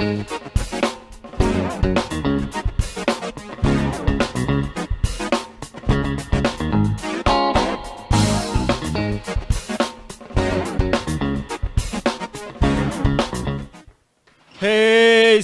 Thank you.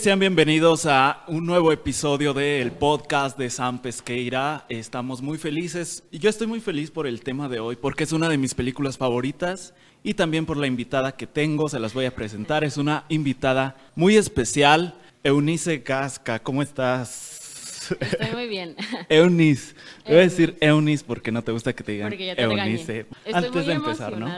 Sean bienvenidos a un nuevo episodio del podcast de Sam Pesqueira. Estamos muy felices y yo estoy muy feliz por el tema de hoy porque es una de mis películas favoritas y también por la invitada que tengo, se las voy a presentar. Es una invitada muy especial, Eunice Casca. ¿Cómo estás? Estoy muy bien. Eunice. Voy a decir Eunice porque no te gusta que te digan Porque ya te Eunice. regañé. Estoy Antes muy de empezar, ¿no?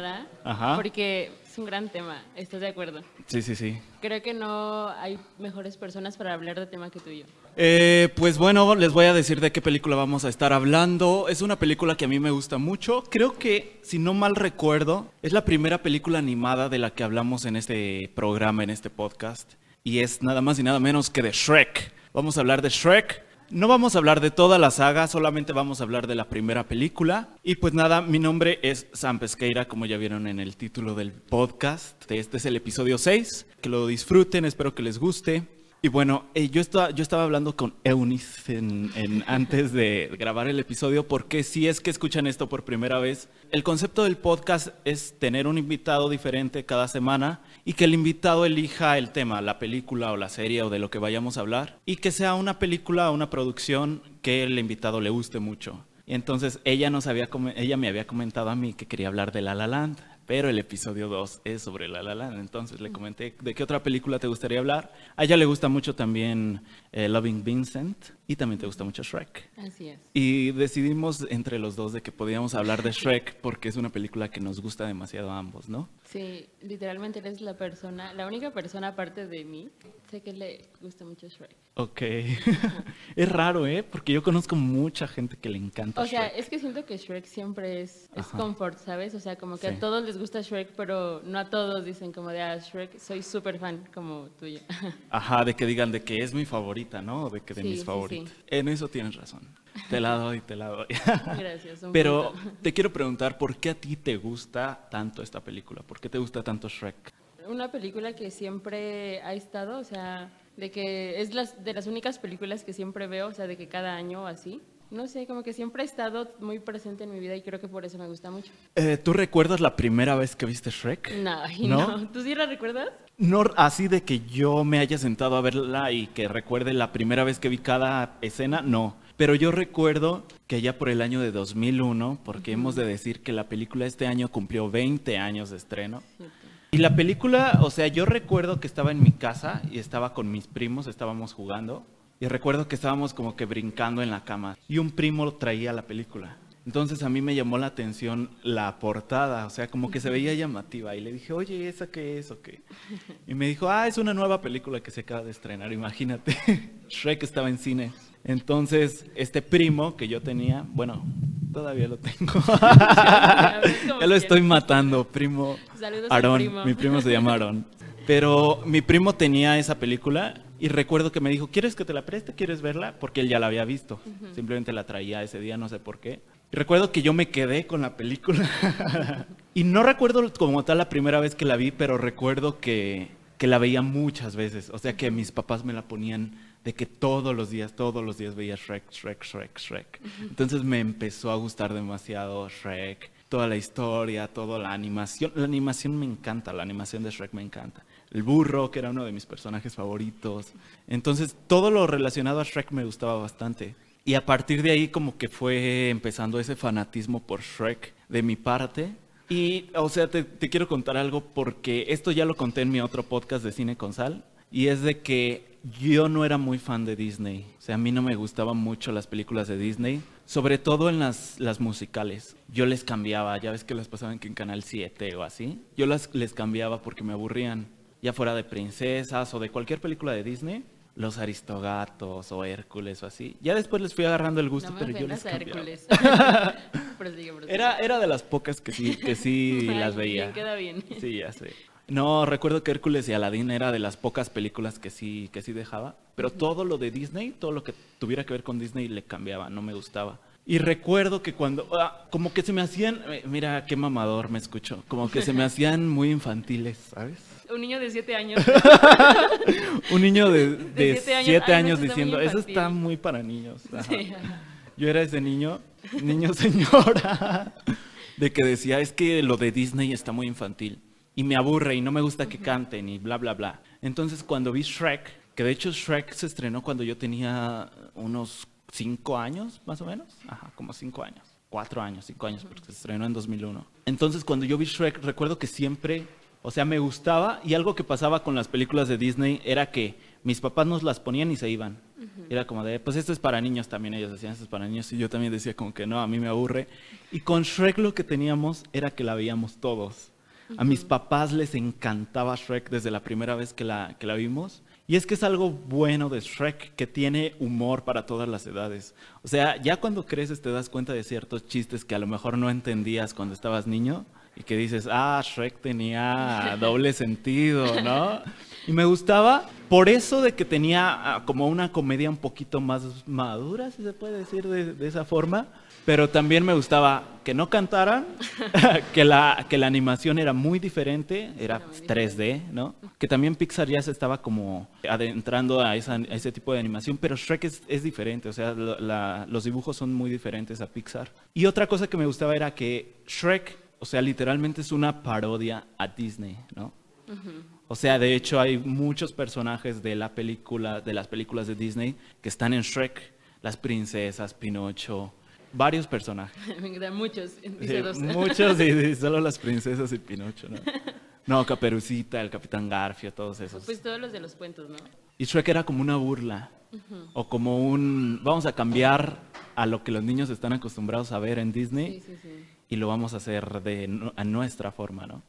Ajá. porque es un gran tema. ¿Estás de acuerdo? Sí, sí, sí. Creo que no hay mejores personas para hablar de tema que tú y yo. Eh, pues bueno, les voy a decir de qué película vamos a estar hablando. Es una película que a mí me gusta mucho. Creo que, si no mal recuerdo, es la primera película animada de la que hablamos en este programa, en este podcast. Y es nada más y nada menos que de Shrek. Vamos a hablar de Shrek. No vamos a hablar de toda la saga, solamente vamos a hablar de la primera película. Y pues nada, mi nombre es Sam Pesqueira, como ya vieron en el título del podcast. Este es el episodio 6. Que lo disfruten, espero que les guste. Y bueno, eh, yo, estaba, yo estaba hablando con Eunice en- antes de grabar el episodio porque si es que escuchan esto por primera vez, el concepto del podcast es tener un invitado diferente cada semana y que el invitado elija el tema, la película o la serie o de lo que vayamos a hablar y que sea una película o una producción que el invitado le guste mucho. Y entonces ella, nos había, ella me había comentado a mí que quería hablar de La La Land, pero el episodio 2 es sobre La La Land. Entonces le comenté de qué otra película te gustaría hablar. A ella le gusta mucho también eh, Loving Vincent y también te gusta mucho Shrek. Así es. Y decidimos entre los dos de que podíamos hablar de Shrek porque es una película que nos gusta demasiado a ambos, ¿no? Sí, literalmente eres la persona, la única persona aparte de mí, sé que le gusta mucho Shrek. Ok. es raro, ¿eh? Porque yo conozco mucha gente que le encanta O sea, es que siento que Shrek siempre es, es comfort, ¿sabes? O sea, como que Sí. a todos les gusta Shrek, pero no a todos dicen como de, ah, Shrek, soy súper fan como tuyo. Ajá, de que digan de que es mi favorita, ¿no? De que de Sí, mis sí, favoritas. sí. En eso tienes razón. Te la doy, te la doy. Gracias. un Pero punto. te quiero preguntar, ¿por qué a ti te gusta tanto esta película? ¿Por qué te gusta tanto Shrek? Una película que siempre ha estado, o sea, de que es las, de las únicas películas que siempre veo, o sea, de que cada año así. No sé, como que siempre ha estado muy presente en mi vida y creo que por eso me gusta mucho. Eh, ¿Tú recuerdas la primera vez que viste Shrek? No, y ¿No? no. ¿Tú sí la recuerdas? No así de que yo me haya sentado a verla y que recuerde la primera vez que vi cada escena, no. Pero yo recuerdo que ya por el año de 2001, porque hemos de decir que la película este año cumplió 20 años de estreno. Y la película, o sea, yo recuerdo que estaba en mi casa y estaba con mis primos, estábamos jugando. Y recuerdo que estábamos como que brincando en la cama. Y un primo traía la película. Entonces a mí me llamó la atención la portada, o sea, como que se veía llamativa. Y le dije, oye, ¿esa qué es o qué? Y me dijo, ah, es una nueva película que se acaba de estrenar, imagínate. Shrek estaba en cine. Entonces, este primo que yo tenía, bueno, todavía lo tengo. Ya lo estoy matando, primo. Saludos al Aarón, primo. mi primo se llama Aarón. Pero mi primo tenía esa película y recuerdo que me dijo, ¿quieres que te la preste? ¿Quieres verla? Porque él ya la había visto. Simplemente la traía ese día, no sé por qué. Y recuerdo que yo me quedé con la película. y no recuerdo como tal la primera vez que la vi, pero recuerdo que, que la veía muchas veces. O sea que mis papás me la ponían de que todos los días, todos los días veía Shrek, Shrek, Shrek, Shrek. Entonces me empezó a gustar demasiado Shrek. Toda la historia, toda la animación. La animación me encanta, la animación de Shrek me encanta. El burro, que era uno de mis personajes favoritos. Entonces, todo lo relacionado a Shrek me gustaba bastante. Y a partir de ahí como que fue empezando ese fanatismo por Shrek de mi parte. Y, o sea, te, quiero contar algo porque esto ya lo conté en mi otro podcast de Cine con Sal. Y es de que yo no era muy fan de Disney. O sea, a mí no me gustaban mucho las películas de Disney. Sobre todo en las, las musicales. Yo les cambiaba, ya ves que las pasaban que en Canal 7 o así. Yo las, les cambiaba porque me aburrían. Ya fuera de princesas o de cualquier película de Disney. Los Aristogatos o Hércules o así. Ya después les fui agarrando el gusto, No me pero yo les a. Hércules. Prosigue, prosigue. Era, era de las pocas que sí, que sí Ay, las veía. bien, queda bien. Sí, ya sé. No, recuerdo que Hércules y Aladín era de las pocas películas que sí, que sí dejaba. Pero todo lo de Disney, todo lo que tuviera que ver con Disney le cambiaba, no me gustaba. Y recuerdo que cuando, ah, como que se me hacían, eh, mira qué mamador me escucho, como que se me hacían muy infantiles, ¿sabes? Un niño de siete años. Un niño de, siete años, siete "Ay, no, años eso está diciendo, eso está infantil". muy para niños. Sí. Yo era ese niño, niño señora, de que decía, es que lo de Disney está muy infantil y me aburre y no me gusta que canten y bla, bla, bla. Entonces cuando vi Shrek, que de hecho Shrek se estrenó cuando yo tenía unos cinco años, más o menos, ajá, como cinco años, cuatro años, cinco años, porque se estrenó en 2001. Entonces cuando yo vi Shrek, recuerdo que siempre, o sea, me gustaba y algo que pasaba con las películas de Disney era que mis papás nos las ponían y se iban. Era como de, pues esto es para niños también, ellos decían, esto es para niños, y yo también decía como que no, a mí me aburre. Y con Shrek lo que teníamos era que la veíamos todos. A mis papás les encantaba Shrek desde la primera vez que la, que la vimos. Y es que es algo bueno de Shrek, que tiene humor para todas las edades. O sea, ya cuando creces te das cuenta de ciertos chistes que a lo mejor no entendías cuando estabas niño y que dices, ah, Shrek tenía doble sentido, ¿no? Y me gustaba por eso de que tenía ah, como una comedia un poquito más madura, si se puede decir de, de esa forma. Pero también me gustaba que no cantaran, que, la, que la animación era muy diferente, era Era muy 3D, ¿no? Que también Pixar ya se estaba como adentrando a, esa- a ese tipo de animación, pero Shrek es, es diferente, o sea, la- los dibujos son muy diferentes a Pixar. Y otra cosa que me gustaba era que Shrek, o sea, literalmente es una parodia a Disney, ¿no? O sea, de hecho hay muchos personajes de la película, de las películas de Disney que están en Shrek, las princesas, Pinocho, varios personajes. Me encantan muchos. Dice dos. muchos y, y solo las princesas y Pinocho, ¿no? No, Caperucita, el Capitán Garfio, todos esos. Pues todos los de los cuentos, ¿no? Y Shrek era como una burla o como un vamos a cambiar a lo que los niños están acostumbrados a ver en Disney Sí, sí, sí. Y lo vamos a hacer de a nuestra forma, ¿no?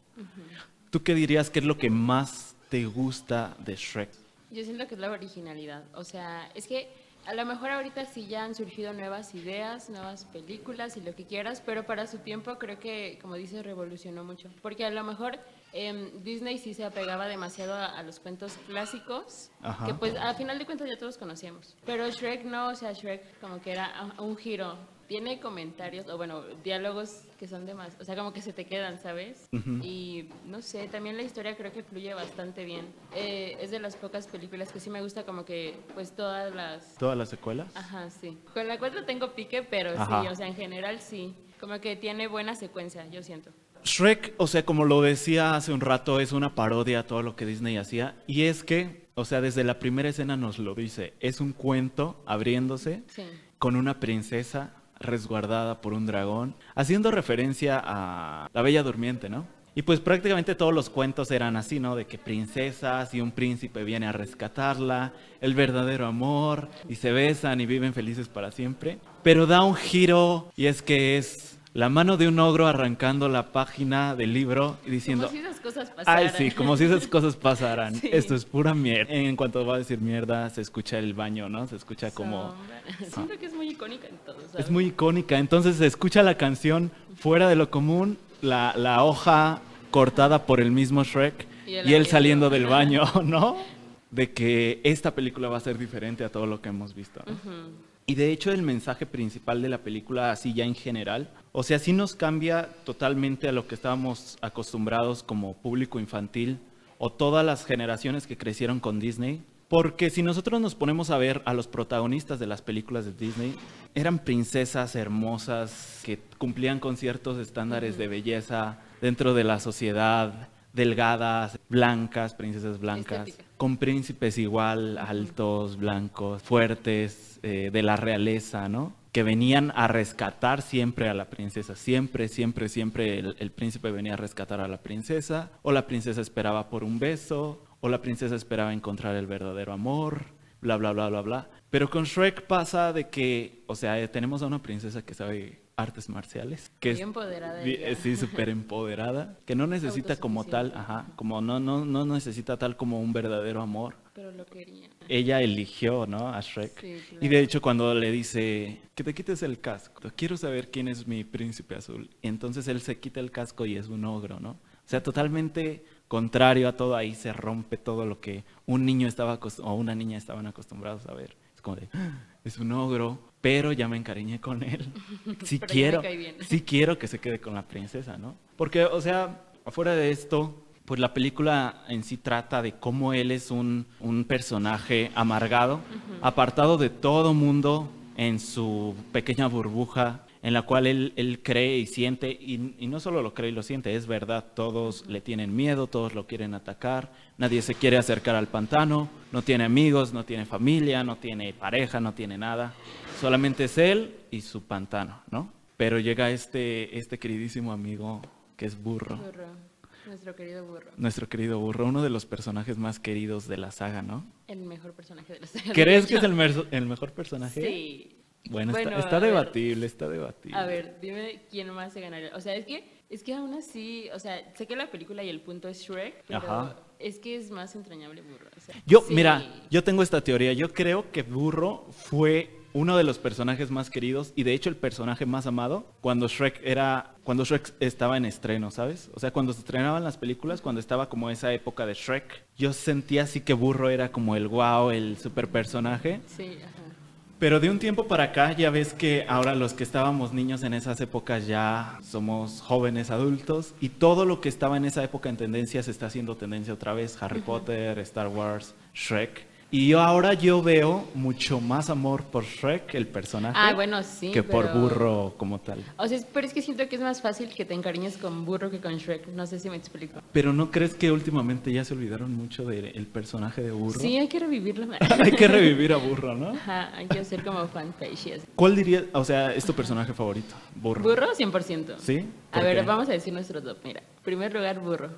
¿Tú qué dirías que es lo que más te gusta de Shrek? Yo siento que es la originalidad. O sea, es que a lo mejor ahorita sí ya han surgido nuevas ideas, nuevas películas y lo que quieras, pero para su tiempo creo que, como dices, revolucionó mucho. Porque a lo mejor em, Disney sí se apegaba demasiado a, a los cuentos clásicos, Ajá. que pues a final de cuentas ya todos conocíamos. Pero Shrek no, o sea, Shrek como que era un giro. Tiene comentarios, o bueno, diálogos que son de más, o sea, como que se te quedan, ¿sabes? Y no sé, también la historia creo que fluye bastante bien. Eh, es de las pocas películas que sí me gusta como que, pues todas las... ¿Todas las secuelas? Ajá, sí. Con la 4 tengo pique, pero Ajá. sí, o sea, en general sí. Como que tiene buena secuencia, yo siento. Shrek, o sea, como lo decía hace un rato, es una parodia a todo lo que Disney hacía. Y es que, o sea, desde la primera escena nos lo dice. Es un cuento abriéndose Sí. con una princesa resguardada por un dragón, haciendo referencia a la Bella Durmiente, ¿no? Y pues prácticamente todos los cuentos eran así, ¿no? De que princesas y un príncipe viene a rescatarla, el verdadero amor, y se besan y viven felices para siempre. Pero da un giro y es que es la mano de un ogro arrancando la página del libro y diciendo, Como si esas cosas pasaran. Ay, sí, como si esas cosas pasaran. Sí. Esto es pura mierda. En cuanto va a decir mierda, se escucha el baño, ¿no? Se escucha como... Sombra. Siento que es muy icónica en todo, ¿sabes? Es muy icónica. Entonces se escucha la canción fuera de lo común, la, la hoja cortada por el mismo Shrek Y y él saliendo del baño, ¿no? De que esta película va a ser diferente a todo lo que hemos visto. ¿no? Y de hecho el mensaje principal de la película, así ya en general, o sea, sí nos cambia totalmente a lo que estábamos acostumbrados como público infantil o todas las generaciones que crecieron con Disney. Porque si nosotros nos ponemos a ver a los protagonistas de las películas de Disney, eran princesas hermosas que cumplían con ciertos estándares de belleza dentro de la sociedad, delgadas, blancas, princesas blancas, Estética. Con príncipes igual, altos, blancos, fuertes, eh, de la realeza, ¿no? Que venían a rescatar siempre a la princesa. Siempre, siempre, siempre el, el príncipe venía a rescatar a la princesa, o la princesa esperaba por un beso, o la princesa esperaba encontrar el verdadero amor, bla, bla, bla, bla, bla. Pero con Shrek pasa de que, o sea, eh, tenemos a una princesa que sabe artes marciales, que Muy es empoderada ella. sí, súper empoderada, que no necesita como tal, ajá, como no, no, no necesita tal como un verdadero amor. Pero lo quería. Ella eligió, ¿no? A Shrek. Sí, Y claro. de hecho cuando le dice, que te quites el casco, quiero saber quién es mi príncipe azul. Y entonces él se quita el casco y es un ogro, ¿no? O sea, totalmente contrario a todo, ahí se rompe todo lo que un niño estaba o una niña estaban acostumbrados a ver. Es como de, "Ah, es un ogro, pero ya me encariñé con él. Sí me quiero, sí quiero que se quede con la princesa, ¿no? Porque, o sea, afuera de esto, pues la película en sí trata de cómo él es un, un personaje amargado, apartado de todo mundo en su pequeña burbuja en la cual él, él cree y siente, y, y no solo lo cree y lo siente, es verdad, todos le tienen miedo, todos lo quieren atacar, nadie se quiere acercar al pantano, no tiene amigos, no tiene familia, no tiene pareja, no tiene nada, solamente es él y su pantano, ¿no? Pero llega este, este queridísimo amigo que es Burro, Burro. Nuestro querido burro. nuestro querido Burro, uno de los personajes más queridos de la saga, ¿no? El mejor personaje de la saga. ¿Crees que es el, el mejor personaje? Sí. Bueno, Bueno, está, está a ver. debatible, está debatible. A ver, dime quién más se ganaría. O sea, es que, es que aún así, o sea, sé que la película y el punto es Shrek, pero Ajá. es que es más entrañable burro. o sea, Yo, sí. mira, yo tengo esta teoría. Yo creo que Burro fue uno de los personajes más queridos y de hecho el personaje más amado cuando Shrek era cuando Shrek estaba en estreno, ¿sabes? O sea, cuando se estrenaban las películas, cuando estaba como esa época de Shrek, yo sentía así que Burro era como el wow, el super personaje. Sí, ajá. Pero de un tiempo para acá ya ves que ahora los que estábamos niños en esas épocas ya somos jóvenes adultos y todo lo que estaba en esa época en tendencia se está haciendo tendencia otra vez. Harry Potter, Star Wars, Shrek. Y yo ahora yo veo mucho más amor por Shrek, el personaje, Ah, bueno, sí. que por Burro como tal. O sea, pero es que siento que es más fácil que te encariñes con burro que con Shrek. No sé si me explico. Pero ¿no crees que últimamente ya se olvidaron mucho del personaje de Burro? Sí, hay que revivirlo. Hay que revivir a Burro, ¿no? Ajá, hay que hacer como fanpage. ¿Cuál dirías, o sea, es tu personaje favorito? Burro. Burro, 100%. ¿Sí? A ¿Por ver, qué? vamos a decir nuestro top. Mira, primer lugar, burro.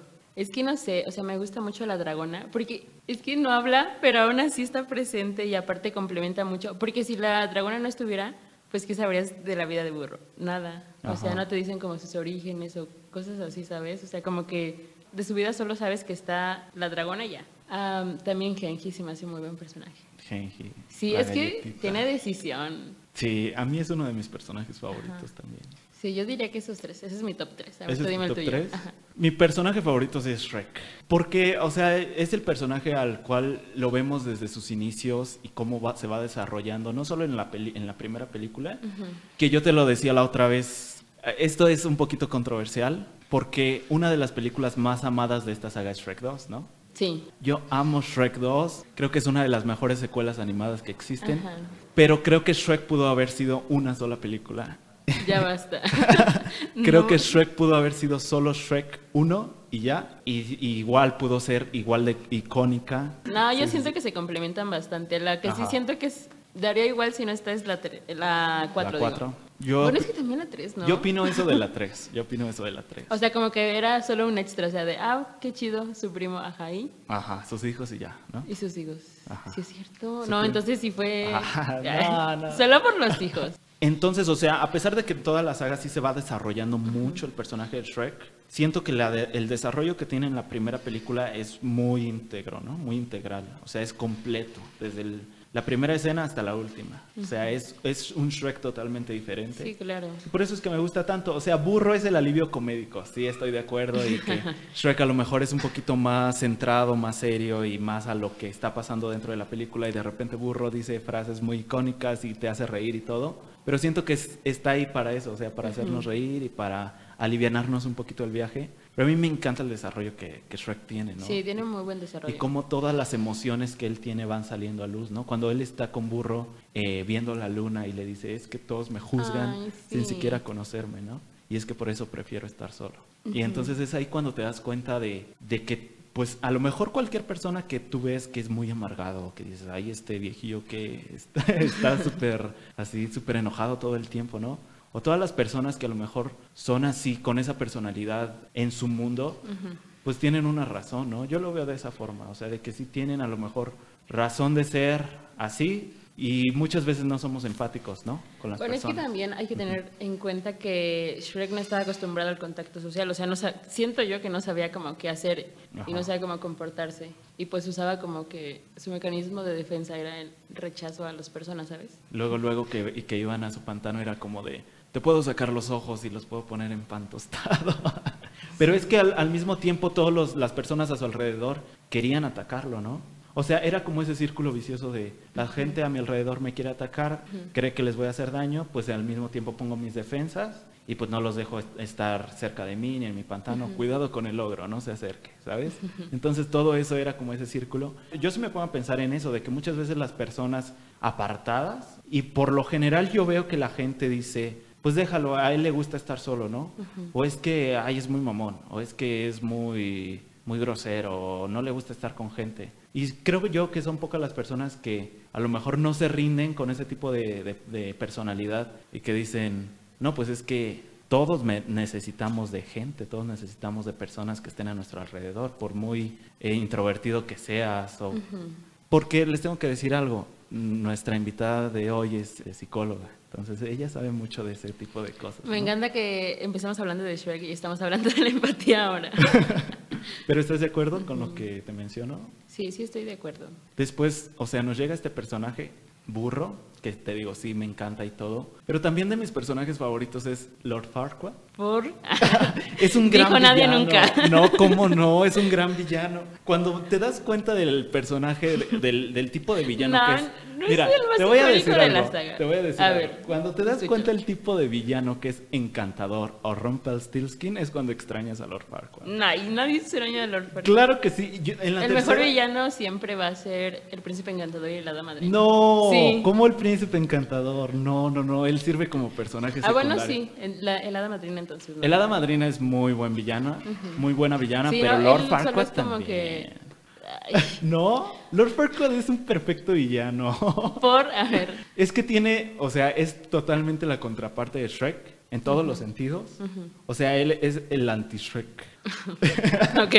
Es que no sé, o sea, me gusta mucho la dragona, porque es que no habla, pero aún así está presente y aparte complementa mucho. Porque si la dragona no estuviera, pues ¿qué sabrías de la vida de burro? Nada. O sea, no te dicen como sus orígenes o cosas así, ¿sabes? O sea, como que de su vida solo sabes que está la dragona ya. Am, también Genji se me hace muy buen personaje. Genji. Sí, es que tiene decisión. Sí, a mí es uno de mis personajes favoritos también. Sí, yo diría que esos tres. Ese es mi top tres. A ver, ¿Ese tú es dime el tuyo. 3? Mi personaje favorito es Shrek. Porque, o sea, es el personaje al cual lo vemos desde sus inicios y cómo va- se va desarrollando, no solo en la, peli- en la primera película, que yo te lo decía la otra vez, esto es un poquito controversial, porque una de las películas más amadas de esta saga es Shrek 2, ¿no? Sí. Yo amo Shrek 2, creo que es una de las mejores secuelas animadas que existen, Ajá. pero creo que Shrek pudo haber sido una sola película. Ya basta. Creo No. que Shrek pudo haber sido solo Shrek 1 y ya, y, y igual pudo ser igual de icónica. No, yo Sí, siento que se complementan bastante. La que sí siento que es, daría igual si no esta es la 4. La 4. La 4. Yo, Bueno, es que también la 3, ¿no? yo opino eso de la 3. Yo opino eso de la 3. O sea, como que era solo un extra, o sea, de, ah, qué chido, su primo, ajá, y, Ajá, sus hijos y ya, ¿no? y sus hijos. Ajá. Sí, es cierto. Su No, primo. entonces sí fue. Ajá, no, no. Solo por los hijos. Entonces, o sea, a pesar de que toda la saga sí se va desarrollando mucho el personaje de Shrek, siento que la de- el desarrollo que tiene en la primera película es muy íntegro, ¿no? Muy integral. O sea, es completo, desde el- la primera escena hasta la última. O sea, es, es un Shrek totalmente diferente. Sí, claro. Por eso es que me gusta tanto. O sea, Burro es el alivio comédico, sí, estoy de acuerdo. Y que Shrek a lo mejor es un poquito más centrado, más serio y más a lo que está pasando dentro de la película. Y de repente Burro dice frases muy icónicas y te hace reír y todo. Pero siento que es- está ahí para eso, o sea, para hacernos reír y para alivianarnos un poquito el viaje. Pero a mí me encanta el desarrollo que, que Shrek tiene, ¿no? Sí, tiene un muy buen desarrollo. Y cómo todas las emociones que él tiene van saliendo a luz, ¿no? Cuando él está con Burro eh, viendo la luna y le dice, es que todos me juzgan Ay, sin siquiera conocerme, ¿no? Y es que por eso prefiero estar solo. Y entonces es ahí cuando te das cuenta de, de que, pues a lo mejor cualquier persona que tú ves que es muy amargado, que dices, ay, este viejillo que está está súper, así, súper enojado todo el tiempo, ¿no? O todas las personas que a lo mejor son así, con esa personalidad en su mundo, pues tienen una razón, ¿no? Yo lo veo de esa forma, o sea, de que sí tienen a lo mejor razón de ser así y muchas veces no somos empáticos, ¿no? Con las Bueno, es que también hay que tener en cuenta que Shrek no estaba acostumbrado al contacto social, o sea, no siento yo que no sabía como qué hacer y no sabía cómo comportarse y pues usaba como que su mecanismo de defensa era el rechazo a las personas, ¿sabes? Luego, luego que, que iban a su pantano era como de, te puedo sacar los ojos y los puedo poner en pan tostado. Pero es que al, al mismo tiempo todas las personas a su alrededor querían atacarlo, ¿no? O sea, era como ese círculo vicioso de la gente a mi alrededor me quiere atacar, cree que les voy a hacer daño, pues al mismo tiempo pongo mis defensas y pues no los dejo est- estar cerca de mí ni en mi pantano. Cuidado con el ogro, no se acerque, ¿sabes? Entonces todo eso era como ese círculo. Yo sí me pongo a pensar en eso, de que muchas veces las personas apartadas, y por lo general yo veo que la gente dice, pues déjalo, a él le gusta estar solo, ¿no? O es que, ay, es muy mamón, o es que es muy, muy grosero, o no le gusta estar con gente. Y creo yo que son pocas las personas que a lo mejor no se rinden con ese tipo de, de- de personalidad y que dicen, no, pues es que todos necesitamos de gente, todos necesitamos de personas que estén a nuestro alrededor, por muy eh, introvertido que seas. O... Porque les tengo que decir algo, nuestra invitada de hoy es, eh, psicóloga, entonces ella sabe mucho de ese tipo de cosas. Me ¿no? encanta que empezamos hablando de Shrek y estamos hablando de la empatía ahora. Pero ¿estás de acuerdo con lo que te menciono? Sí, sí estoy de acuerdo. Después, o sea, nos llega este personaje burro, que te digo, sí, me encanta y todo. Pero también de mis personajes favoritos es Lord Farquaad. Por... Es un gran Dijo nadie villano. nunca. No, cómo no, es un gran villano. Cuando te das cuenta del personaje, del, del tipo de villano No, que es. no es mira, el más te voy a decir de algo. la saga. Te voy a decir A algo. ver, Cuando te das escucho. cuenta el tipo de villano que es encantador o Rumpelstiltskin es cuando extrañas a Lord Farquaad. Nah, y nadie se extraña de Lord Farquaad. Claro que sí. yo- en la El mejor villano siempre va a ser el príncipe encantador y la hada madrina. No, Sí. como el príncipe encantador. No, no, no. Él sirve como personaje Ah, bueno, secundario. sí. El, la, el hada madrina entonces. ¿no? El hada madrina es muy buen villano, muy buena villana, Sí, pero no, Lord Farquaad como también. que- No, Lord Farquaad es un perfecto villano. por, a ver. es que tiene, o sea, es totalmente la contraparte de Shrek en todos los sentidos. O sea, él es el anti-Shrek. Ok.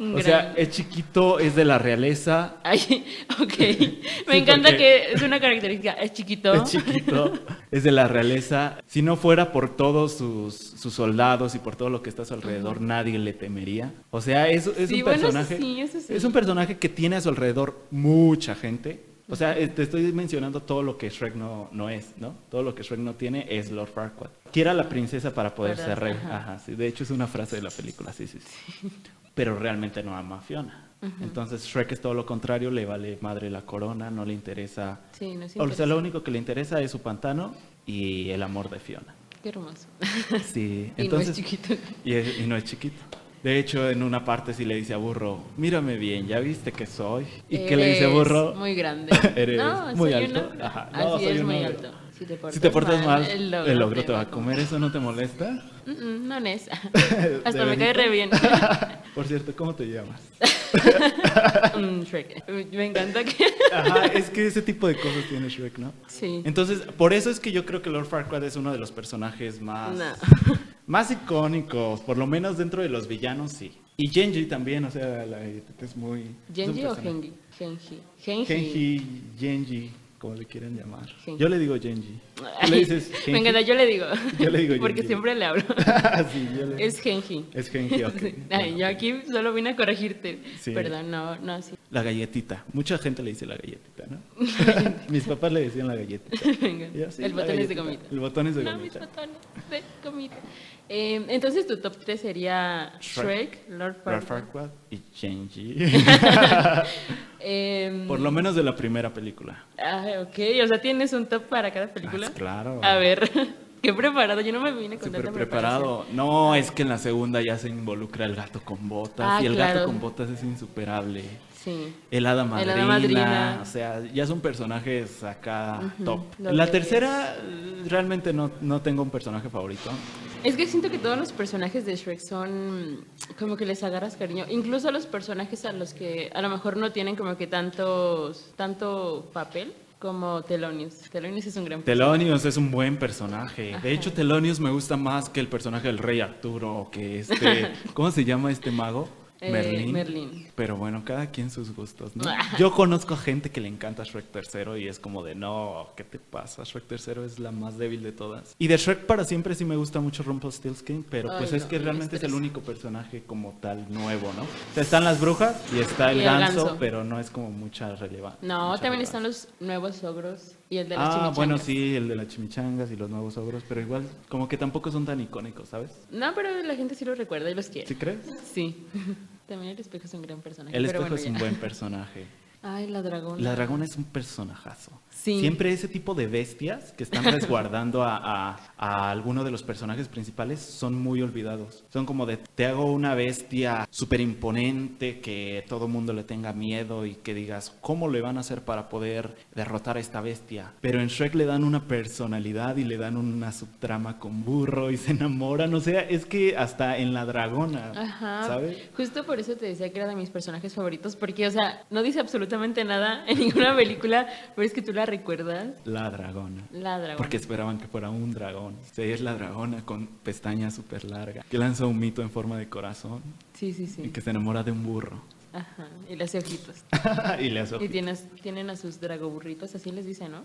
O sea, es chiquito, es de la realeza, Ay, ok. Me Sí, encanta porque- que es una característica. Es chiquito. Es chiquito, es de la realeza. Si no fuera por todos sus, sus soldados y por todo lo que está a su alrededor, nadie le temería. O sea, es, es Sí, un bueno, eso personaje. sí, eso sí. Es un personaje que tiene a su alrededor mucha gente. O sea, eh, te estoy mencionando todo lo que Shrek no, no es, ¿no? Todo lo que Shrek no tiene es Lord Farquaad. Quiera la princesa para poder ¿Verdad? ser rey. Ajá. Ajá, sí. De hecho, es una frase de la película, sí, sí, sí. Pero realmente no ama a Fiona. Entonces, Shrek es todo lo contrario, le vale madre la corona, no le interesa Sí, no es o sea, lo único que le interesa es su pantano y el amor de Fiona. Qué hermoso. Sí, Y no entonces. es chiquito. Y, es- y no es chiquito. De hecho, en una parte sí le dice a Burro, mírame bien, ¿ya viste que soy? ¿Y qué le dice Burro? Muy grande. Eres no, muy soy alto. Ajá. No, Así soy es muy alto. Si te portas, Si te portas mal, el el logro, logro, te va a comer. ¿Eso no te molesta? Mm, mm, no es. ¿De Hasta me cae re bien. Por cierto, ¿cómo te llamas? Mm, Shrek. Me encanta que. Ajá, es que ese tipo de cosas tiene Shrek, ¿no? Sí. Entonces, por eso es que yo creo que Lord Farquaad es uno de los personajes más, No. más icónicos, por lo menos dentro de los villanos, sí. Y Genji también, o sea, la, es muy... es ¿Genji o personaje. Genji? Genji. Genji. Genji, Genji, como le quieren llamar. Genji. Yo le digo Genji. ¿Tú le dices Me Genji? encanta, yo le digo. Yo le digo Porque Genji. siempre le hablo. sí, yo le... Es Genji. Es Genji, ok. Ay, yo aquí solo vine a corregirte. Sí. Perdón, no, no, sí. La galletita. Mucha gente le dice la galletita, ¿no? Mis papás le decían la galletita. Venga. Yo, sí, el botón es de comida. El botón es de no, mis gomita. botones comida. Eh, entonces tu top 3 sería Shrek, Shrek, Lord Farquaad. Y Genji. Em, Por lo menos de la primera película. ah, ok, o sea, tienes un top para cada película. Ah, claro. A ver, qué preparado. Yo no me vine con Súper tanta preparado. No, es que en la segunda ya se involucra el gato con botas. Ah, y el claro. gato con botas es insuperable. Sí. El hada El madrina. hada madrina. O sea, ya son personajes acá top. la tercera, realmente no, no tengo un personaje favorito. Es que siento que todos los personajes de Shrek son como que les agarras cariño. Incluso los personajes a los que a lo mejor no tienen como que tantos, tanto papel como Telonius. Telonius es un gran Telonius es un buen personaje. De hecho, Telonius me gusta más que el personaje del rey Arturo o que este... ¿Cómo se llama este mago? Eh, Merlín. Pero bueno, cada quien sus gustos, ¿no? Yo conozco a gente que le encanta Shrek tercero y es como de, no, ¿qué te pasa? Shrek tercero es la más débil de todas. Y de Shrek para siempre sí me gusta mucho Rumpelstiltskin, pero pues es que me realmente es el único personaje como tal nuevo, ¿no? O sea, están las brujas y está el, Y el ganso, ganso. pero no es como mucha relevancia. No, también están los nuevos ogros y el de las Ah, bueno, sí, el de las chimichangas y los nuevos ogros, pero igual como que tampoco son tan icónicos, ¿sabes? No, pero la gente sí los recuerda y los quiere. ¿Sí crees? Sí. También el espejo es un gran personaje. El espejo bueno, es un ya. buen personaje. Ay, la dragona. La dragona es un personajazo. Sí. Siempre ese tipo de bestias que están resguardando a, a, a alguno de los personajes principales son muy olvidados. Son como de, te hago una bestia súper imponente que todo mundo le tenga miedo y que digas, ¿cómo le van a hacer para poder derrotar a esta bestia? Pero en Shrek le dan una personalidad y le dan una subtrama con burro y se enamoran. O sea, es que hasta en la dragona, Ajá. ¿sabes? Justo por eso te decía que era de mis personajes favoritos, porque, o sea, no dice absolutamente nada en ninguna película, pero es que tú la recuerdas. La dragona. La dragona. Porque esperaban que fuera un dragón. Sí, es la dragona con pestañas súper largas, que lanza un mito en forma de corazón Sí, sí, sí. y que se enamora de un burro. Ajá. Y le hace ojitos. y le hace Y ojitos. tienes, tienen a sus dragoburritos, así les dicen, ¿no?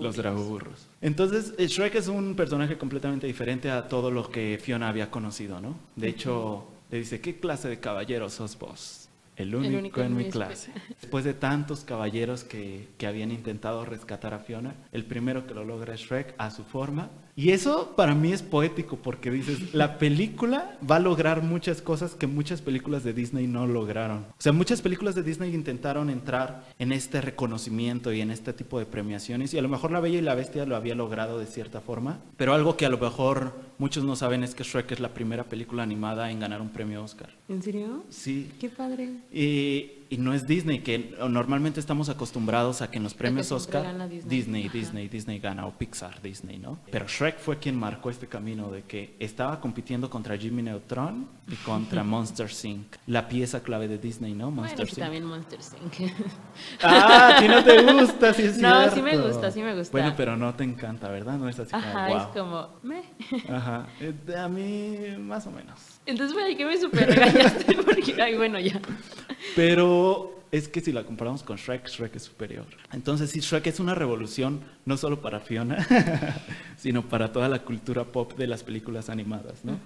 Los dragoburros. Entonces, eh, Shrek es un personaje completamente diferente a todo lo que Fiona había conocido, ¿no? De hecho, le dice, ¿qué clase de caballero sos vos? El único, único en en mi mi clase. Después de tantos caballeros que, que habían intentado rescatar a Fiona, el primero que lo logra es Shrek a su forma. Y eso para mí es poético porque dices, la película va a lograr muchas cosas que muchas películas de Disney no lograron. O sea, muchas películas de Disney intentaron entrar en este reconocimiento y en este tipo de premiaciones y a lo mejor La Bella y la Bestia lo había logrado de cierta forma, pero algo que a lo mejor muchos no saben es que Shrek es la primera película animada en ganar un premio Oscar. ¿En serio? Sí, Qué padre. y, y no es Disney, que normalmente estamos acostumbrados a que en los premios Oscar gana Disney. Disney, Ajá. Disney, Disney gana, o Pixar, Disney, ¿no? Pero Shrek fue quien marcó este camino de que estaba compitiendo contra Jimmy Neutron y contra Monster Inc., la pieza clave de Disney, ¿no? Bueno, Monster sí, Inc. también Monster Inc. Ah, ti no te gusta, sí es No, sí me gusta, sí me gusta. Bueno, pero no te encanta, ¿verdad? No es así como, Ajá, wow. es como, meh. Ajá, Eh, a mí más o menos. Entonces, güey, que me super regañaste porque, ay, bueno, ya. Pero es que si la comparamos con Shrek, Shrek es superior. Entonces, sí, Shrek es una revolución no solo para Fiona, sino para toda la cultura pop de las películas animadas, ¿no?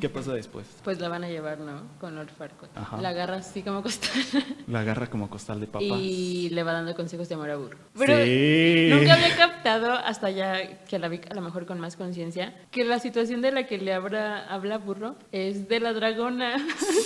¿Qué pasa después? Pues la van a llevar, ¿no? Con Lord Farquaad. Ajá. La agarra así como costal La agarra como costal de papas. y le va dando consejos de amor a burro. Pero Sí. nunca había captado, hasta ya que la vi a lo mejor con más conciencia, que la situación de la que le habla, habla burro es de la dragona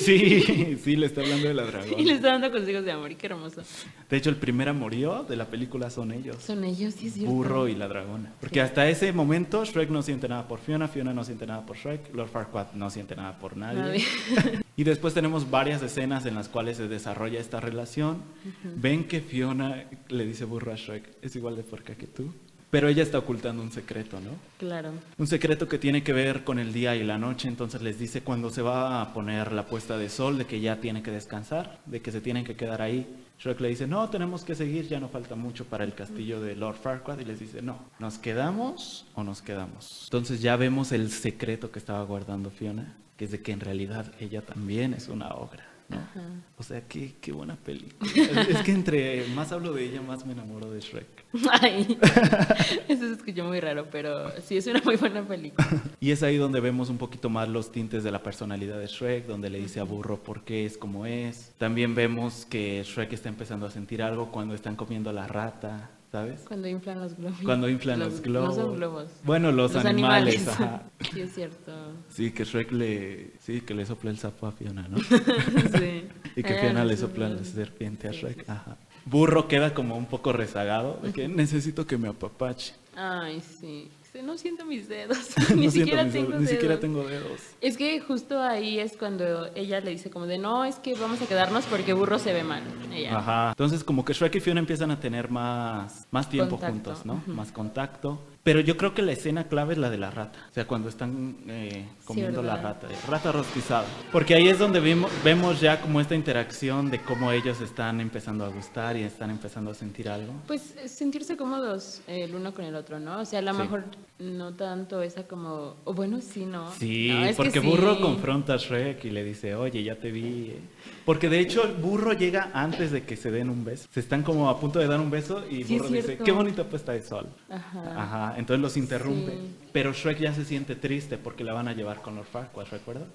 Sí, sí, le está hablando de la dragón. y le está dando consejos de amor. Y qué hermoso. De hecho, el primer amorío de la película son ellos. Son ellos, sí es cierto. Burro y la dragona. Porque hasta ese momento Shrek no siente nada por Fiona, Fiona no siente nada por Shrek, Lord Farquaad no siente nada por nadie. Nadie. Y después tenemos varias escenas en las cuales se desarrolla esta relación. Ven que Fiona le dice burro a Shrek, es igual de puerca que tú. Pero ella está ocultando un secreto, ¿no? Claro. Un secreto que tiene que ver con el día y la noche, entonces les dice cuando se va a poner la puesta de sol, de que ya tiene que descansar, de que se tienen que quedar ahí. Shrek le dice, no, tenemos que seguir, ya no falta mucho para el castillo de Lord Farquaad, y les dice, no, ¿nos quedamos o nos quedamos? Entonces ya vemos el secreto que estaba guardando Fiona, que es de que en realidad ella también es una obra. ¿No? O sea, qué, qué buena película. Es, es que entre más hablo de ella, más me enamoro de Shrek. Ay, eso se escuchó muy raro, pero sí es una muy buena película. Y es ahí donde vemos un poquito más los tintes de la personalidad de Shrek, donde le dice a Burro por qué es como es. También vemos que Shrek está empezando a sentir algo cuando están comiendo la rata, ¿sabes? Cuando inflan los globos. Cuando inflan los, globos. No son globos. Bueno, los, animales. ajá. Sí, es cierto. Sí, que Shrek le, sí, que le sopla el sapo a Fiona, ¿no? sí. Y que Fiona le sé, sopla la serpiente a Shrek. Ajá. Burro queda como un poco rezagado, de que necesito que me apapache. Ay, sí. Sí, No siento mis dedos. Ni siquiera mis tengo dedos, dedos. Ni siquiera tengo dedos. Es que justo ahí es cuando ella le dice como de no, es que vamos a quedarnos porque burro se ve mal. Ella. Ajá. Entonces como que Shrek y Fiona empiezan a tener más, más tiempo Contacto, juntos, ¿no? Más contacto. Pero yo creo que la escena clave es la de la rata. O sea, cuando están eh, comiendo la rata. eh, Rata rostizada. Porque ahí es donde vimos- vemos ya como esta interacción de cómo ellos están empezando a gustar y están empezando a sentir algo. Pues eh, sentirse cómodos eh, el uno con el otro, ¿no? O sea, a lo Sí. mejor no tanto esa como, o bueno, sí, ¿no? Sí, No, porque sí. Burro confronta a Shrek y le dice, oye, ya te vi. Eh". Porque de hecho el burro llega antes de que se den un beso. Se están como a punto de dar un beso y Sí, Burro dice, qué bonita puesta de sol. Ajá. Ajá, entonces los interrumpe. Sí. Pero Shrek ya se siente triste porque la van a llevar con Lord Farquaad, ¿recuerdas?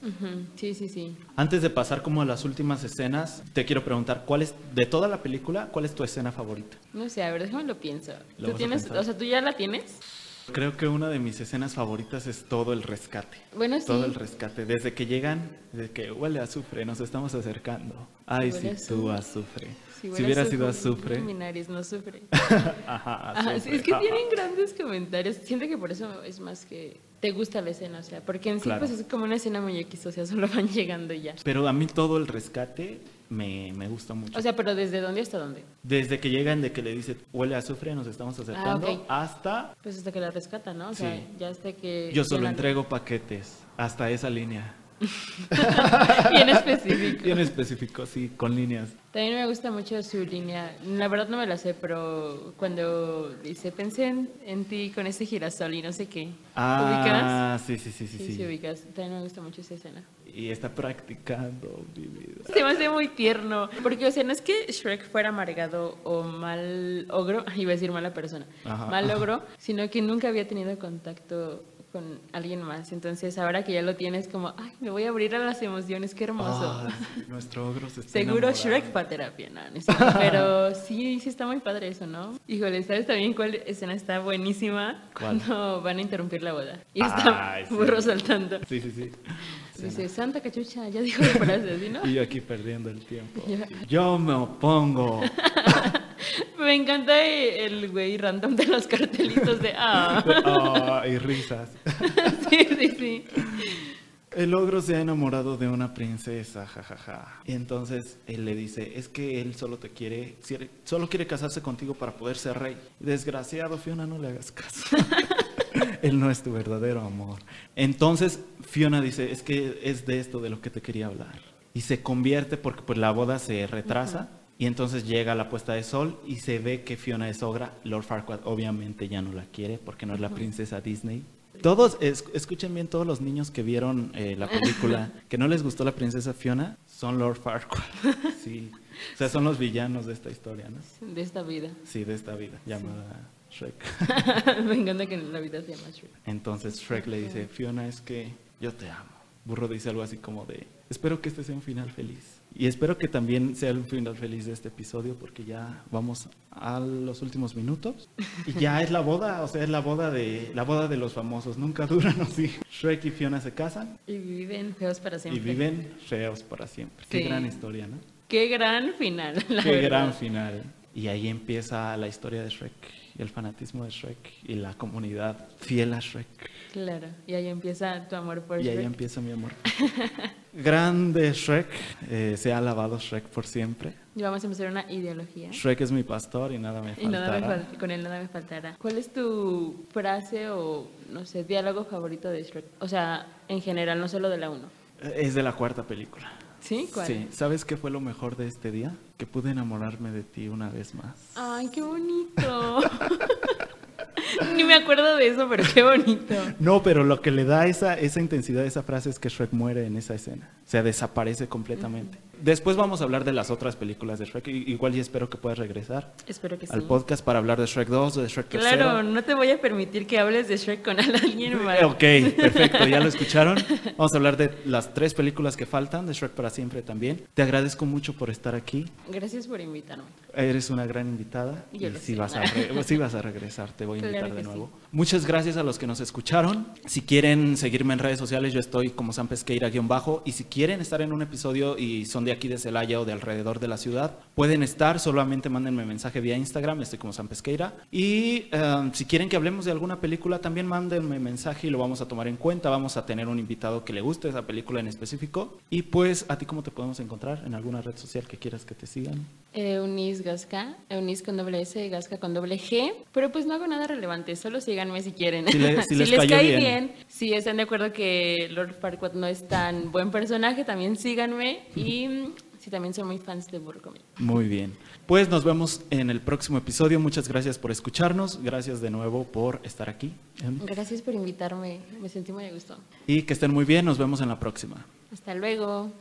Sí, sí, sí. Antes de pasar como a las últimas escenas, te quiero preguntar, ¿cuál es, de toda la película, cuál es tu escena favorita? No sé, a ver, déjame lo pienso. Lo ¿Tú tienes, o sea, tú ya la tienes? Creo que una de mis escenas favoritas es todo el rescate. Bueno, sí. Todo el rescate. Desde que llegan, desde que huele a azufre, nos estamos acercando. Ay, si a tú azufre. Si Si hubiera sido azufre. Mi nariz no sufre. Ajá, Ajá, sí, azufre. es que Ah. tienen grandes comentarios. Siento que por eso es más que te gusta la escena, o sea, porque en sí Claro. pues es como una escena muy X, o sea, solo van llegando ya. Pero a mí todo el rescate me, me gusta mucho. O sea, pero ¿desde dónde hasta dónde? Desde que llegan, de que le dice huele a azufre, nos estamos acercando, ok. hasta Pues hasta que la rescatan, ¿no? O sea, ya hasta que... yo solo entrego paquetes. Hasta esa línea. Bien específico. Bien específico, sí, con líneas. También me gusta mucho su línea. La verdad no me la sé, pero cuando dice, pensé en, en ti con ese girasol y no sé qué. Ah, sí, sí, sí, sí, Sí, sí. sí, ubicas. También me gusta mucho esa escena. Y está practicando mi vida. Se me hace muy tierno. Porque, o sea, no es que Shrek fuera amargado o mal ogro, iba a decir mala persona, Ajá. mal ogro, sino que nunca había tenido contacto con alguien más. Entonces, ahora que ya lo tienes, como, ay, me voy a abrir a las emociones, qué hermoso. Sí, nuestro ogro se está Seguro. Shrek para terapia, no, no es cierto. Pero sí, sí está muy padre eso, ¿no? Híjole, ¿sabes también cuál escena está buenísima? ¿Cuál? Cuando van a interrumpir la boda. Y está Ay, sí. burro saltando. Sí, sí, sí. Dice, Santa cachucha, ya dijo la frase, ¿sí, no? Y yo aquí perdiendo el tiempo. Yo me opongo. Me encanta el güey random de los cartelitos de ah. Ah, y risas. sí, sí, sí. El ogro se ha enamorado de una princesa, jajaja. Y entonces él le dice, es que él solo te quiere, quiere- solo quiere casarse contigo para poder ser rey. Desgraciado, Fiona, no le hagas caso. él no es tu verdadero amor. Entonces Fiona dice, es que es de esto de lo que te quería hablar. Y se convierte porque pues la boda se retrasa. Y entonces llega la puesta de sol y se ve que Fiona es ogra. Lord Farquaad obviamente ya no la quiere porque no es la princesa Disney. Todos, es- escuchen bien, todos los niños que vieron eh, la película que no les gustó la princesa Fiona son Lord Farquaad. Sí. O sea, son los villanos de esta historia, ¿no? De esta vida. Sí, de esta vida llamada Shrek. Me encanta que la vida se llama Shrek. Entonces Shrek le dice, Fiona, es que yo te amo. Burro dice algo así como de, espero que este sea un final feliz. Y espero que también sea un final feliz de este episodio porque ya vamos a los últimos minutos. Y ya es la boda, o sea, es la boda de la boda de los famosos. Nunca duran así. Shrek y Fiona se casan Y viven feos para y siempre. viven feos para siempre. Qué gran historia, ¿no? Qué gran final. la Qué verdad. gran final. Y ahí empieza la historia de Shrek y el fanatismo de Shrek y la comunidad fiel a Shrek. Claro. Y ahí empieza tu amor por Y ahí Shrek. empieza mi amor. Grande Shrek, eh, se ha alabado Shrek por siempre. Y vamos a empezar una ideología. Shrek es mi pastor y nada me Y nada me faltará. fal- con él nada me faltará. ¿Cuál es tu frase o, no sé, diálogo favorito de Shrek? O sea, en general, no solo de la 1. Es de la cuarta película. ¿Sí? ¿Cuál? Sí. ¿Sabes qué fue lo mejor de este día? Que pude enamorarme de ti una vez más. Ay, qué bonito. Ni me acuerdo de eso, pero qué bonito. No, pero lo que le da esa, esa intensidad a esa frase es que Shrek muere en esa escena. O sea, desaparece completamente. Después vamos a hablar de las otras películas de Shrek. Igual y espero que puedas regresar Espero que sí. al podcast para hablar de Shrek 2, de Shrek 3. Claro, no te voy a permitir que hables de Shrek con alguien más. Ok, perfecto, ya lo escucharon. Vamos a hablar de las tres películas que faltan, de Shrek para siempre también. Te agradezco mucho por estar aquí. Gracias por invitarme. Eres una gran invitada Yo y sí sé. vas, a vas regresar, te voy a Claro invitar de nuevo. sí. Muchas gracias a los que nos escucharon. Si quieren seguirme en redes sociales, yo estoy como San Pesqueira-bajo. Y si quieren estar en un episodio y son de aquí de Celaya o de alrededor de la ciudad, pueden estar, solamente mándenme mensaje vía Instagram, estoy como San Pesqueira. Y eh, si quieren que hablemos de alguna película, también mándenme mensaje y lo vamos a tomar en cuenta. Vamos a tener un invitado que le guste esa película en específico. Y pues, ¿a ti cómo te podemos encontrar? ¿En alguna red social que quieras que te sigan? Eunice Gasca, Eunice con doble S, Gasca con doble G, pero pues no hago nada relevante, solo síganme si quieren. Si le- si les cae bien. bien. si están de acuerdo que Lord Farquaad no es tan buen personaje, también síganme y mm, si también son muy fans de Burro. Muy bien. Pues nos vemos en el próximo episodio. Muchas gracias por escucharnos. Gracias de nuevo por estar aquí. Em, Gracias por invitarme, me sentí muy a gusto. Y que estén muy bien. Nos vemos en la próxima. Hasta luego.